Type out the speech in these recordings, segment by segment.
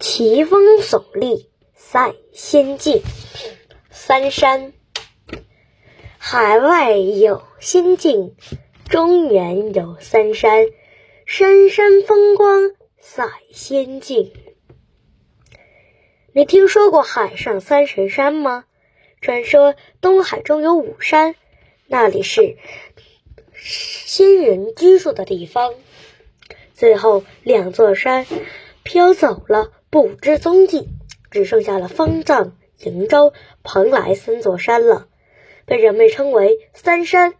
奇峰耸立赛仙境，三山。海外有仙境，中原有三山，山山风光赛仙境。你听说过海上三神山吗？传说东海中有五山，那里是仙人居住的地方。最后两座山飘走了。不知踪迹，只剩下了方丈、瀛洲、蓬莱三座山了，被人们称为三山。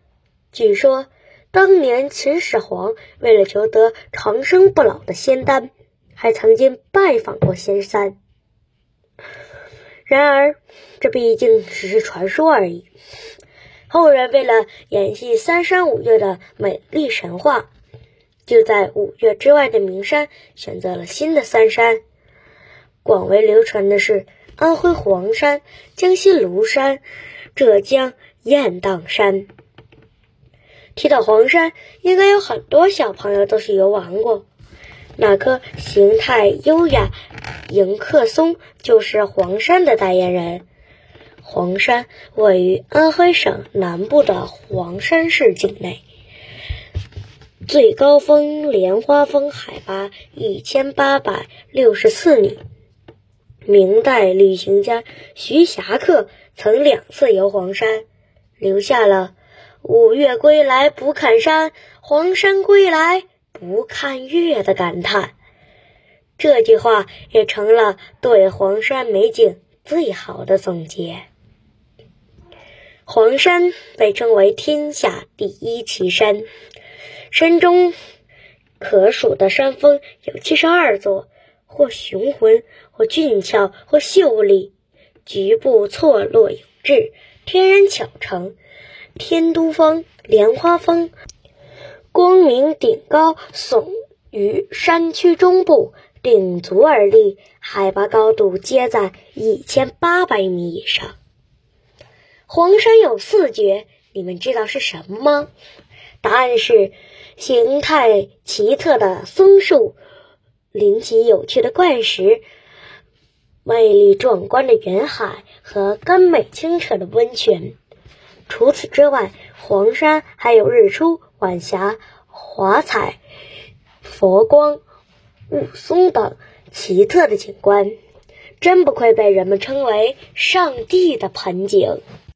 据说，当年秦始皇为了求得长生不老的仙丹，还曾经拜访过仙山。然而，这毕竟只是传说而已。后人为了演绎三山五岳的美丽神话，就在五岳之外的名山选择了新的三山。广为流传的是安徽黄山、江西庐山、浙江雁荡山。提到黄山，应该有很多小朋友都是游玩过。那棵形态优雅迎客松就是黄山的代言人。黄山位于安徽省南部的黄山市境内，最高峰莲花峰海拔一千八百六十四米。明代旅行家徐霞客曾两次游黄山，留下了“五岳归来不看山，黄山归来不看岳”的感叹。这句话也成了对黄山美景最好的总结。黄山被称为天下第一奇山，山中可数的山峰有七十二座。或雄浑，或俊俏，或秀丽，局部错落有致，天然巧成。天都峰、莲花峰，光明顶高，耸于山区中部，顶足而立，海拔高度皆在一千八百米以上。黄山有四绝，你们知道是什么吗？答案是形态奇特的松树。灵奇有趣的怪石，魅力壮观的远海和甘美清澈的温泉。除此之外，黄山还有日出、晚霞、华彩、佛光、雾凇等奇特的景观，真不愧被人们称为“上帝的盆景”。